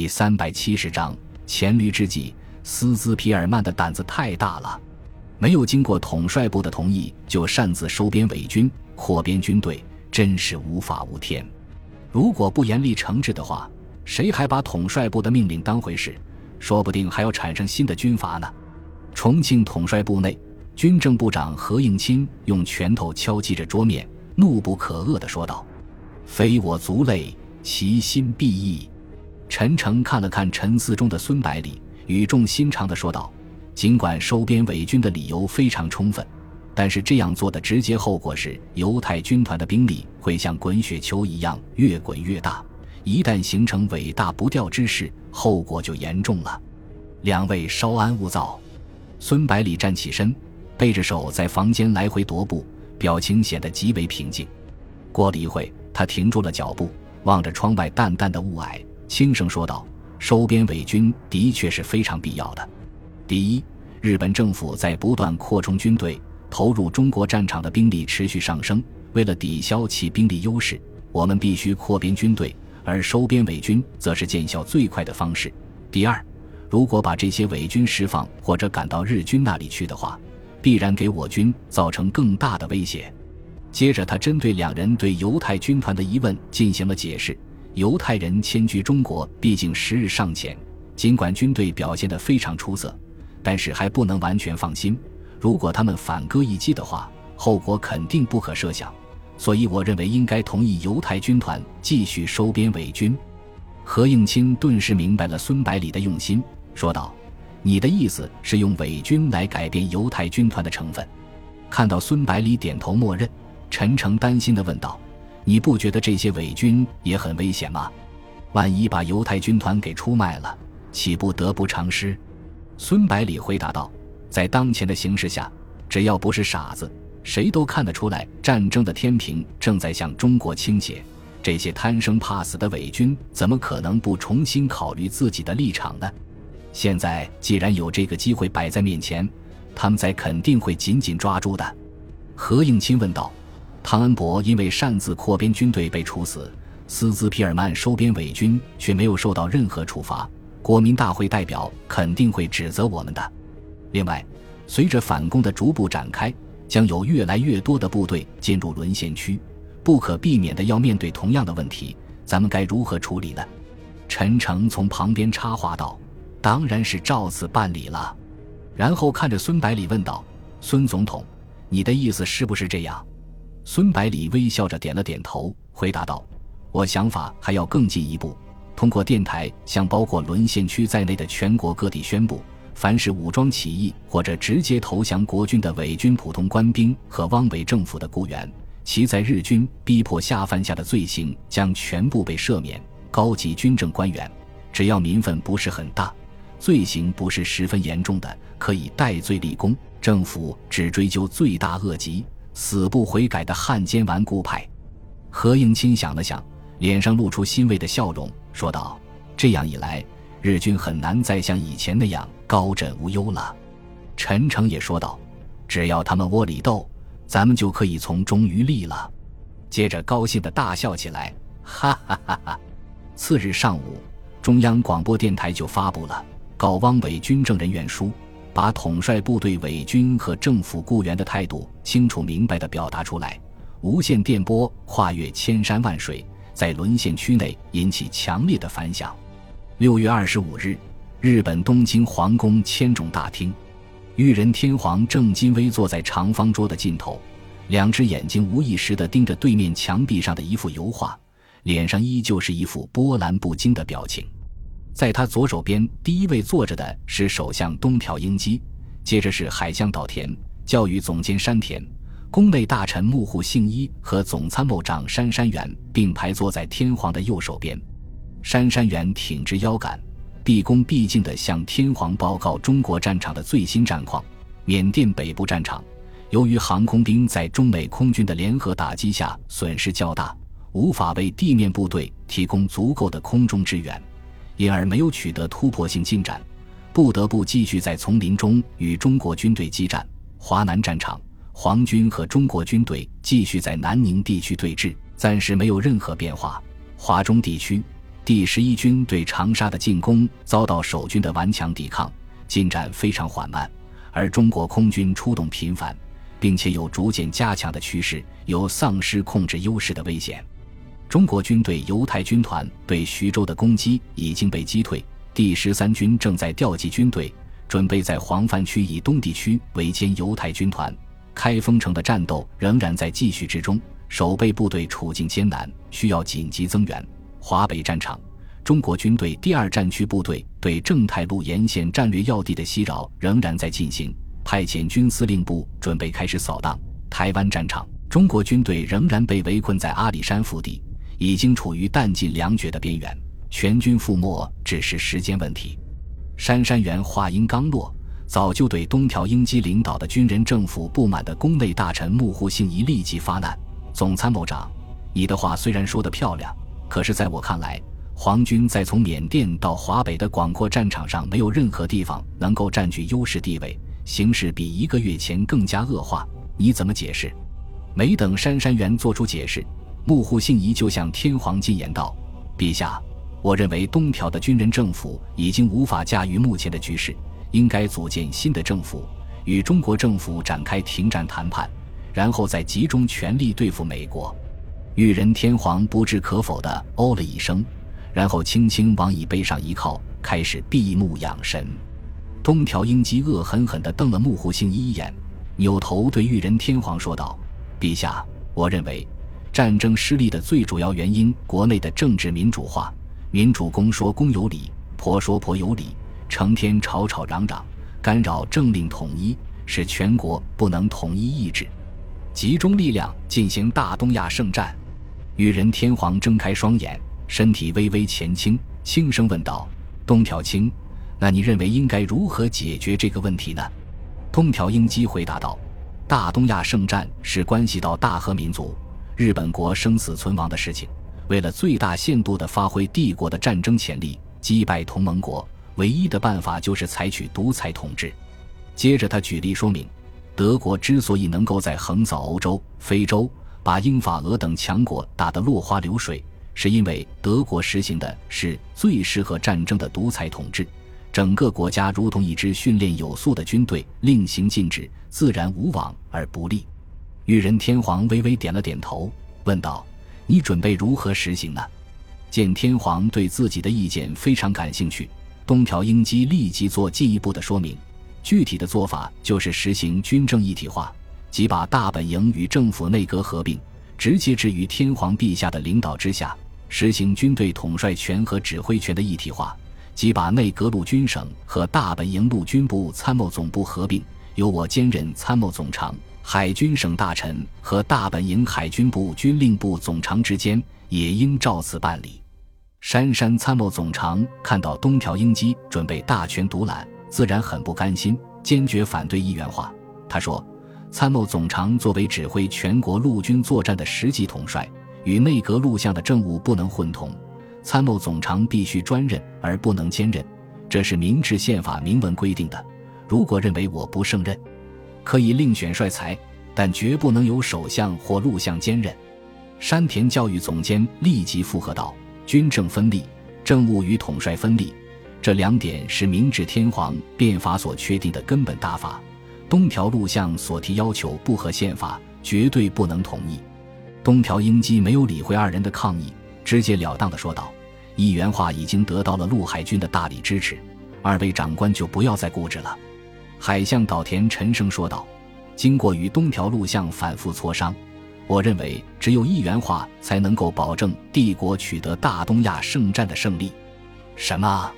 第三百七十章黔驴之计。斯兹皮尔曼的胆子太大了，没有经过统帅部的同意就擅自收编伪军、扩编军队，真是无法无天。如果不严厉惩治的话，谁还把统帅部的命令当回事？说不定还要产生新的军阀呢。重庆统帅部内，军政部长何应钦用拳头敲击着桌面，怒不可遏地说道：“非我族类，其心必异。”陈诚看了看沉思中的孙百里，语重心长地说道：“尽管收编伪军的理由非常充分，但是这样做的直接后果是，犹太军团的兵力会像滚雪球一样越滚越大。一旦形成尾大不掉之势，后果就严重了。”两位稍安勿躁。孙百里站起身，背着手在房间来回踱步，表情显得极为平静。过了一会，他停住了脚步，望着窗外淡淡的雾霭。轻声说道：“收编伪军的确是非常必要的。第一，日本政府在不断扩充军队，投入中国战场的兵力持续上升。为了抵消其兵力优势，我们必须扩编军队，而收编伪军则是见效最快的方式。第二，如果把这些伪军释放或者赶到日军那里去的话，必然给我军造成更大的威胁。”接着，他针对两人对犹太军团的疑问进行了解释。犹太人迁居中国，毕竟时日尚浅。尽管军队表现得非常出色，但是还不能完全放心。如果他们反戈一击的话，后果肯定不可设想。所以，我认为应该同意犹太军团继续收编伪军。何应钦顿时明白了孙百里的用心，说道：“你的意思是用伪军来改变犹太军团的成分？”看到孙百里点头默认，陈诚担心地问道。你不觉得这些伪军也很危险吗？万一把犹太军团给出卖了，岂不得不偿失？孙百里回答道：“在当前的形势下，只要不是傻子，谁都看得出来，战争的天平正在向中国倾斜。这些贪生怕死的伪军，怎么可能不重新考虑自己的立场呢？现在既然有这个机会摆在面前，他们在肯定会紧紧抓住的。”何应钦问道。汤恩伯因为擅自扩编军队被处死，斯兹皮尔曼收编伪军却没有受到任何处罚。国民大会代表肯定会指责我们的。另外，随着反攻的逐步展开，将有越来越多的部队进入沦陷区，不可避免的要面对同样的问题，咱们该如何处理呢？陈诚从旁边插话道：“当然是照此办理了。”然后看着孙百里问道：“孙总统，你的意思是不是这样？”孙百里微笑着点了点头，回答道：“我想法还要更进一步，通过电台向包括沦陷区在内的全国各地宣布，凡是武装起义或者直接投降国军的伪军普通官兵和汪伪政府的雇员，其在日军逼迫下犯下的罪行将全部被赦免。高级军政官员，只要民愤不是很大，罪行不是十分严重的，可以戴罪立功。政府只追究罪大恶极。”死不悔改的汉奸顽固派，何应钦想了想，脸上露出欣慰的笑容，说道：“这样一来，日军很难再像以前那样高枕无忧了。”陈诚也说道：“只要他们窝里斗，咱们就可以从中渔利了。”接着高兴的大笑起来，哈哈哈哈！次日上午，中央广播电台就发布了告汪伪军政人员书。把统帅部队伪军和政府雇员的态度清楚明白地表达出来，无线电波跨越千山万水，在沦陷区内引起强烈的反响。六月二十五日，日本东京皇宫千种大厅，裕仁天皇正襟危坐在长方桌的尽头，两只眼睛无意识地盯着对面墙壁上的一幅油画，脸上依旧是一副波澜不惊的表情。在他左手边，第一位坐着的是首相东条英机，接着是海相岛田、教育总监山田、宫内大臣木户幸一和总参谋长杉山元并排坐在天皇的右手边。杉山元挺直腰杆，毕恭毕敬地向天皇报告中国战场的最新战况。缅甸北部战场，由于航空兵在中美空军的联合打击下损失较大，无法为地面部队提供足够的空中支援。因而没有取得突破性进展，不得不继续在丛林中与中国军队激战。华南战场，皇军和中国军队继续在南宁地区对峙，暂时没有任何变化。华中地区，第十一军对长沙的进攻遭到守军的顽强抵抗，进展非常缓慢，而中国空军出动频繁，并且有逐渐加强的趋势，有丧失控制优势的危险。中国军队犹太军团对徐州的攻击已经被击退，第十三军正在调集军队，准备在黄泛区以东地区围歼犹太军团。开封城的战斗仍然在继续之中，守备部队处境艰难，需要紧急增援。华北战场，中国军队第二战区部队对正太路沿线战略要地的袭扰仍然在进行，派遣军司令部准备开始扫荡。台湾战场，中国军队仍然被围困在阿里山腹地。已经处于弹尽粮绝的边缘，全军覆没只是时间问题。杉山元话音刚落，早就对东条英机领导的军人政府不满的宫内大臣木户幸一立即发难：“总参谋长，你的话虽然说得漂亮，可是在我看来，皇军在从缅甸到华北的广阔战场上，没有任何地方能够占据优势地位，形势比一个月前更加恶化。你怎么解释？”没等杉山元做出解释。幕户信仪就向天皇进言道：“陛下，我认为东条的军人政府已经无法驾驭目前的局势，应该组建新的政府，与中国政府展开停战谈判，然后再集中全力对付美国。”裕仁天皇不置可否地哦了一声，然后轻轻往椅背上一靠，开始闭目养神。东条英机恶狠狠地瞪了幕户信仪一眼，扭头对裕仁天皇说道：“陛下，我认为。”战争失利的最主要原因，国内的政治民主化，民主公说公有理，婆说婆有理，成天吵吵嚷嚷，干扰政令统一，使全国不能统一意志，集中力量进行大东亚圣战。裕仁天皇睁开双眼，身体微微前倾，轻声问道：“东条卿，那你认为应该如何解决这个问题呢？”东条英机回答道：“大东亚圣战是关系到大和民族。”日本国生死存亡的事情，为了最大限度地发挥帝国的战争潜力，击败同盟国，唯一的办法就是采取独裁统治。接着，他举例说明，德国之所以能够在横扫欧洲、非洲，把英法俄等强国打得落花流水，是因为德国实行的是最适合战争的独裁统治，整个国家如同一支训练有素的军队，令行禁止，自然无往而不利。裕仁天皇微微点了点头，问道：“你准备如何实行呢？”见天皇对自己的意见非常感兴趣，东条英机立即做进一步的说明。具体的做法就是实行军政一体化，即把大本营与政府内阁合并，直接置于天皇陛下的领导之下；实行军队统帅权和指挥权的一体化，即把内阁陆军省和大本营陆军部参谋总部合并，由我兼任参谋总长。海军省大臣和大本营海军部军令部总长之间也应照此办理。杉山参谋总长看到东条英机准备大权独揽，自然很不甘心，坚决反对一元化。他说：“参谋总长作为指挥全国陆军作战的实际统帅，与内阁录像的政务不能混同。参谋总长必须专任而不能兼任，这是明治宪法明文规定的。如果认为我不胜任，”可以另选帅才，但绝不能由首相或陆相兼任。山田教育总监立即附和道：“军政分立，政务与统帅分立，这两点是明治天皇变法所确定的根本大法。东条陆相所提要求不合宪法，绝对不能同意。”东条英机没有理会二人的抗议，直截了当的说道：“一元化已经得到了陆海军的大力支持，二位长官就不要再固执了。”海相岛田沉声说道：“经过与东条录像反复磋商，我认为只有一元化才能够保证帝国取得大东亚圣战的胜利。”什么？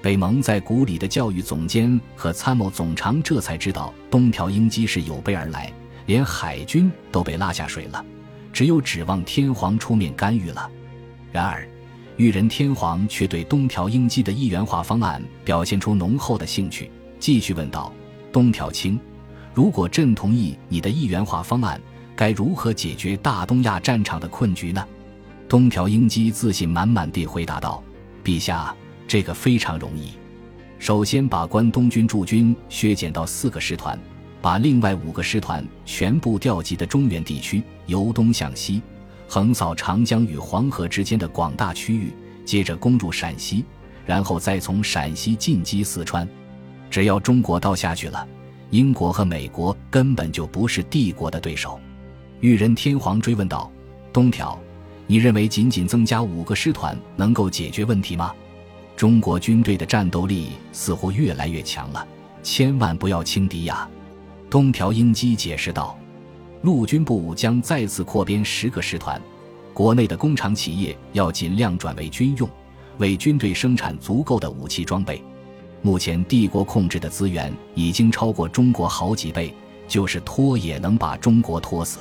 被蒙在鼓里的教育总监和参谋总长这才知道东条英机是有备而来，连海军都被拉下水了，只有指望天皇出面干预了。然而，裕仁天皇却对东条英机的一元化方案表现出浓厚的兴趣。继续问道：“东条清，如果朕同意你的一元化方案，该如何解决大东亚战场的困局呢？”东条英机自信满满地回答道：“陛下，这个非常容易。首先把关东军驻军削减到四个师团，把另外五个师团全部调集的中原地区，由东向西，横扫长江与黄河之间的广大区域，接着攻入陕西，然后再从陕西进击四川。只要中国刀下去了，英国和美国根本就不是帝国的对手。裕仁天皇追问道：“东条，你认为仅仅增加五个师团能够解决问题吗？中国军队的战斗力似乎越来越强了，千万不要轻敌呀！”东条英机解释道：“陆军部将再次扩编十个师团，国内的工厂企业要尽量转为军用，为军队生产足够的武器装备。”目前帝国控制的资源已经超过中国好几倍，就是拖也能把中国拖死。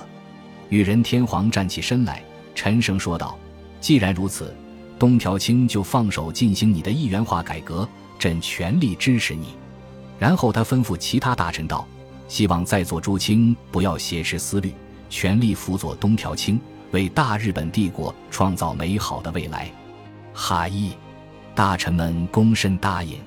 裕仁天皇站起身来，沉声说道：“既然如此，东条清就放手进行你的一元化改革，朕全力支持你。”然后他吩咐其他大臣道：“希望在座诸卿不要挟持思虑，全力辅佐东条清，为大日本帝国创造美好的未来。”哈伊，大臣们躬身答应。